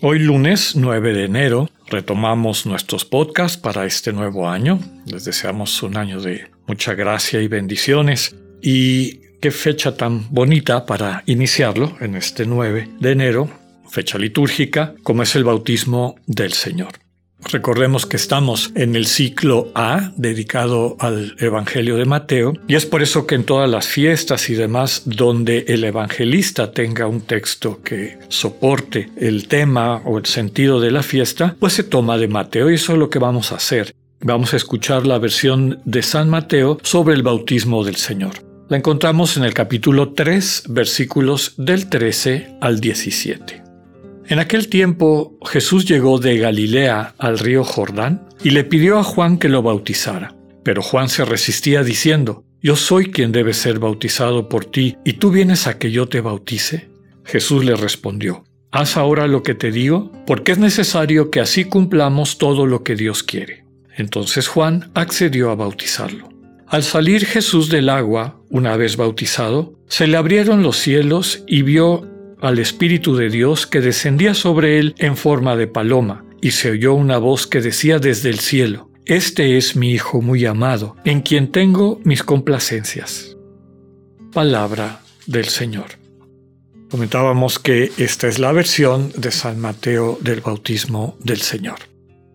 Hoy lunes 9 de enero retomamos nuestros podcasts para este nuevo año. Les deseamos un año de mucha gracia y bendiciones. Y qué fecha tan bonita para iniciarlo en este 9 de enero, fecha litúrgica, como es el bautismo del Señor. Recordemos que estamos en el ciclo A dedicado al Evangelio de Mateo y es por eso que en todas las fiestas y demás donde el evangelista tenga un texto que soporte el tema o el sentido de la fiesta, pues se toma de Mateo y eso es lo que vamos a hacer. Vamos a escuchar la versión de San Mateo sobre el bautismo del Señor. La encontramos en el capítulo 3, versículos del 13 al 17. En aquel tiempo Jesús llegó de Galilea al río Jordán y le pidió a Juan que lo bautizara. Pero Juan se resistía diciendo, Yo soy quien debe ser bautizado por ti, ¿y tú vienes a que yo te bautice? Jesús le respondió, Haz ahora lo que te digo, porque es necesario que así cumplamos todo lo que Dios quiere. Entonces Juan accedió a bautizarlo. Al salir Jesús del agua, una vez bautizado, se le abrieron los cielos y vio al Espíritu de Dios que descendía sobre él en forma de paloma, y se oyó una voz que decía desde el cielo, Este es mi Hijo muy amado, en quien tengo mis complacencias. Palabra del Señor. Comentábamos que esta es la versión de San Mateo del bautismo del Señor.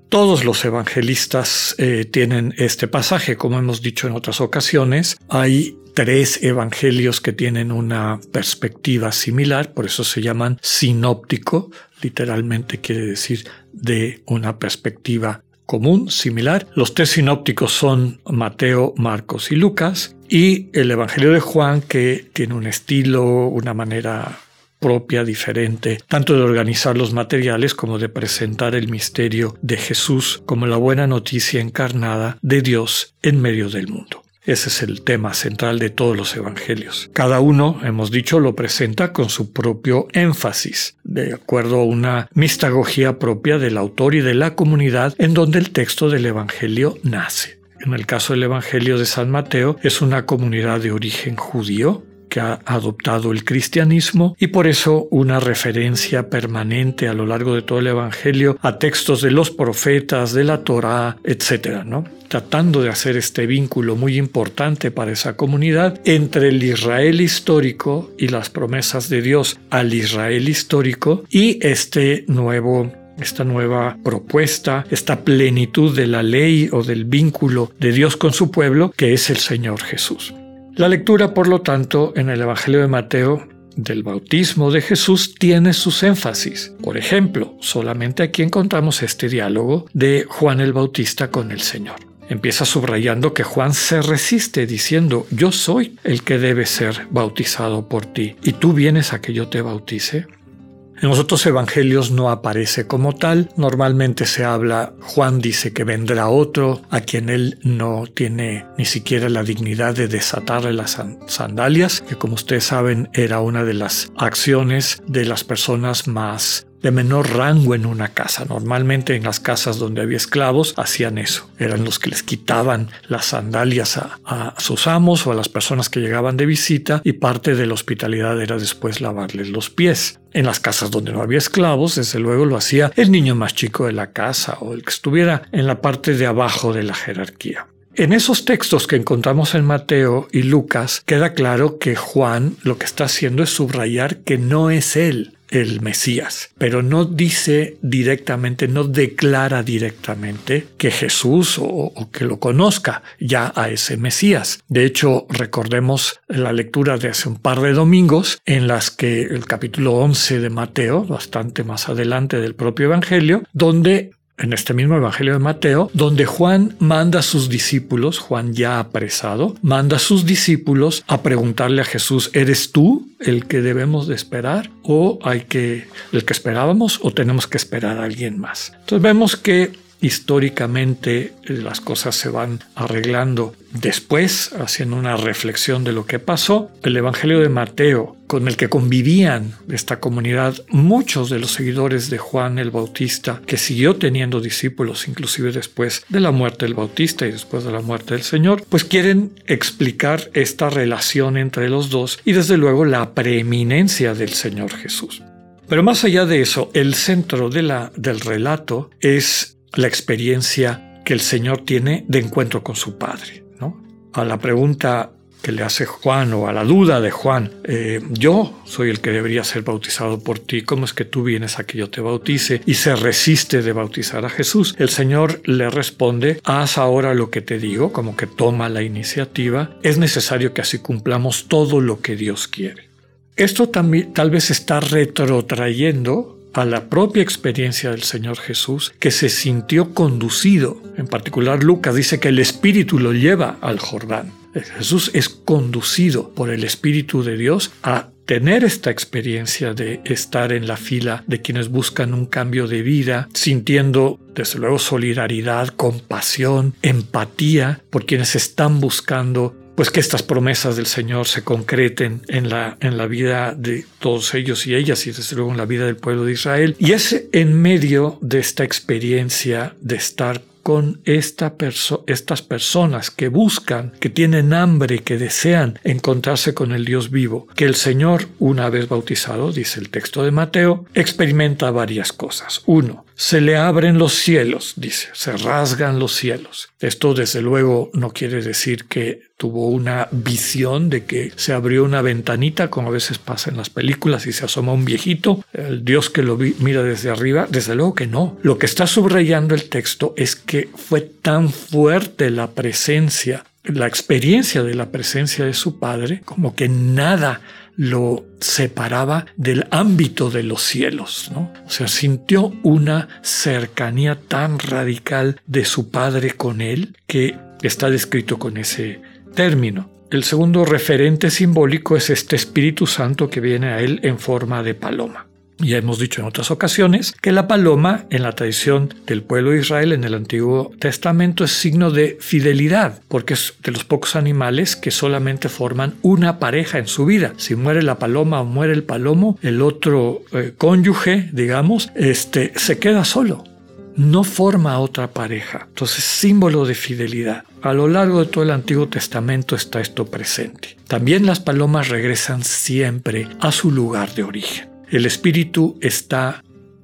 Todos los evangelistas eh, tienen este pasaje, como hemos dicho en otras ocasiones. Hay tres evangelios que tienen una perspectiva similar, por eso se llaman sinóptico, literalmente quiere decir de una perspectiva común, similar. Los tres sinópticos son Mateo, Marcos y Lucas, y el Evangelio de Juan, que tiene un estilo, una manera propia, diferente, tanto de organizar los materiales como de presentar el misterio de Jesús como la buena noticia encarnada de Dios en medio del mundo. Ese es el tema central de todos los evangelios. Cada uno, hemos dicho, lo presenta con su propio énfasis, de acuerdo a una mistagogía propia del autor y de la comunidad en donde el texto del evangelio nace. En el caso del Evangelio de San Mateo, es una comunidad de origen judío que ha adoptado el cristianismo y por eso una referencia permanente a lo largo de todo el Evangelio a textos de los profetas, de la Torá, etc. ¿no? Tratando de hacer este vínculo muy importante para esa comunidad entre el Israel histórico y las promesas de Dios al Israel histórico y este nuevo esta nueva propuesta, esta plenitud de la ley o del vínculo de Dios con su pueblo, que es el Señor Jesús. La lectura, por lo tanto, en el Evangelio de Mateo del bautismo de Jesús tiene sus énfasis. Por ejemplo, solamente aquí encontramos este diálogo de Juan el Bautista con el Señor. Empieza subrayando que Juan se resiste diciendo, yo soy el que debe ser bautizado por ti, y tú vienes a que yo te bautice. En los otros evangelios no aparece como tal. Normalmente se habla, Juan dice que vendrá otro a quien él no tiene ni siquiera la dignidad de desatarle las sandalias, que como ustedes saben era una de las acciones de las personas más de menor rango en una casa. Normalmente en las casas donde había esclavos hacían eso. Eran los que les quitaban las sandalias a, sus amos o a las personas que llegaban de visita y parte de la hospitalidad era después lavarles los pies. En las casas donde no había esclavos, desde luego lo hacía el niño más chico de la casa o el que estuviera en la parte de abajo de la jerarquía. En esos textos que encontramos en Mateo y Lucas queda claro que Juan lo que está haciendo es subrayar que no es él el Mesías, pero no dice directamente, no declara directamente que Jesús o, que lo conozca ya a ese Mesías. De hecho, recordemos la lectura de hace un par de domingos en las que el capítulo 11 de Mateo, bastante más adelante del propio Evangelio, donde en este mismo Evangelio de Mateo, donde Juan manda a sus discípulos, Juan ya apresado, manda a sus discípulos a preguntarle a Jesús, ¿eres tú el que debemos de esperar o hay que el que esperábamos o tenemos que esperar a alguien más? Entonces vemos que históricamente las cosas se van arreglando después, haciendo una reflexión de lo que pasó. El Evangelio de Mateo, con el que convivían esta comunidad muchos de los seguidores de Juan el Bautista, que siguió teniendo discípulos inclusive después de la muerte del Bautista y después de la muerte del Señor, pues quieren explicar esta relación entre los dos y desde luego la preeminencia del Señor Jesús. Pero más allá de eso, el centro de la, del relato es la experiencia que el Señor tiene de encuentro con su Padre. ¿no? A la pregunta que le hace Juan o a la duda de Juan, eh, yo soy el que debería ser bautizado por ti, ¿cómo es que tú vienes a que yo te bautice? Y se resiste de bautizar a Jesús. El Señor le responde, haz ahora lo que te digo, como que toma la iniciativa, es necesario que así cumplamos todo lo que Dios quiere. Esto también tal vez está retrotrayendo a la propia experiencia del Señor Jesús, que se sintió conducido. En particular, Lucas dice que el Espíritu lo lleva al Jordán. Jesús es conducido por el Espíritu de Dios a tener esta experiencia de estar en la fila de quienes buscan un cambio de vida, sintiendo desde luego solidaridad, compasión, empatía por quienes están buscando pues que estas promesas del Señor se concreten en la, en la vida de todos ellos y ellas y desde luego en la vida del pueblo de Israel. Y es en medio de esta experiencia de estar con esta estas personas que buscan, que tienen hambre, que desean encontrarse con el Dios vivo, que el Señor, una vez bautizado, dice el texto de Mateo, experimenta varias cosas. Uno, se le abren los cielos, dice, se rasgan los cielos. Esto desde luego no quiere decir que tuvo una visión de que se abrió una ventanita, como a veces pasa en las películas, y se asoma un viejito, el Dios que lo mira desde arriba, desde luego que no. Lo que está subrayando el texto es que fue tan fuerte la presencia, la experiencia de la presencia de su Padre, como que nada lo separaba del ámbito de los cielos. ¿no? O sea, sintió una cercanía tan radical de su padre con él que está descrito con ese término. El segundo referente simbólico es este Espíritu Santo que viene a él en forma de paloma. Ya hemos dicho en otras ocasiones que la paloma en la tradición del pueblo de Israel en el Antiguo Testamento es signo de fidelidad, porque es de los pocos animales que solamente forman una pareja en su vida. Si muere la paloma o muere el palomo, el otro eh, cónyuge, digamos, este, se queda solo. No forma otra pareja. Entonces, símbolo de fidelidad. A lo largo de todo el Antiguo Testamento está esto presente. También las palomas regresan siempre a su lugar de origen. El Espíritu está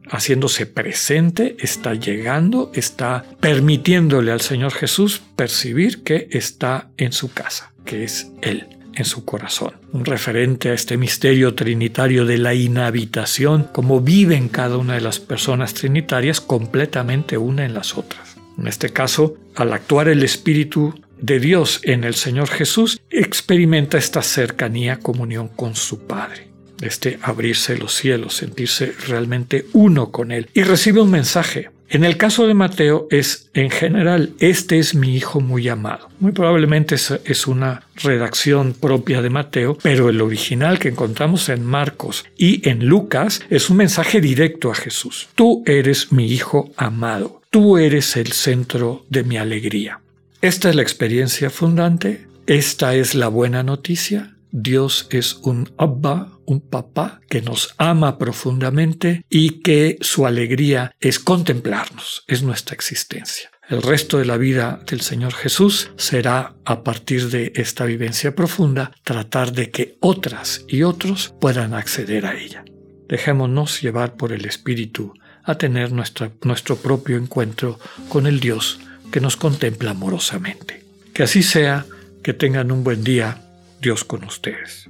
haciéndose presente, está llegando, está permitiéndole al Señor Jesús percibir que está en su casa, que es Él, en su corazón. Un referente a este misterio trinitario de la inhabitación, como viven cada una de las personas trinitarias completamente una en las otras. En este caso, al actuar el Espíritu de Dios en el Señor Jesús, experimenta esta cercanía, comunión con su Padre este abrirse los cielos, sentirse realmente uno con Él. Y recibe un mensaje. En el caso de Mateo es, en general, este es mi hijo muy amado. Muy probablemente es, una redacción propia de Mateo, pero el original que encontramos en Marcos y en Lucas es un mensaje directo a Jesús. Tú eres mi hijo amado. Tú eres el centro de mi alegría. Esta es la experiencia fundante. Esta es la buena noticia. Dios es un Abba, un papá que nos ama profundamente y que su alegría es contemplarnos, es nuestra existencia. El resto de la vida del Señor Jesús será, a partir de esta vivencia profunda, tratar de que otras y otros puedan acceder a ella. Dejémonos llevar por el Espíritu a tener nuestro propio encuentro con el Dios que nos contempla amorosamente. Que así sea, que tengan un buen día Dios con ustedes.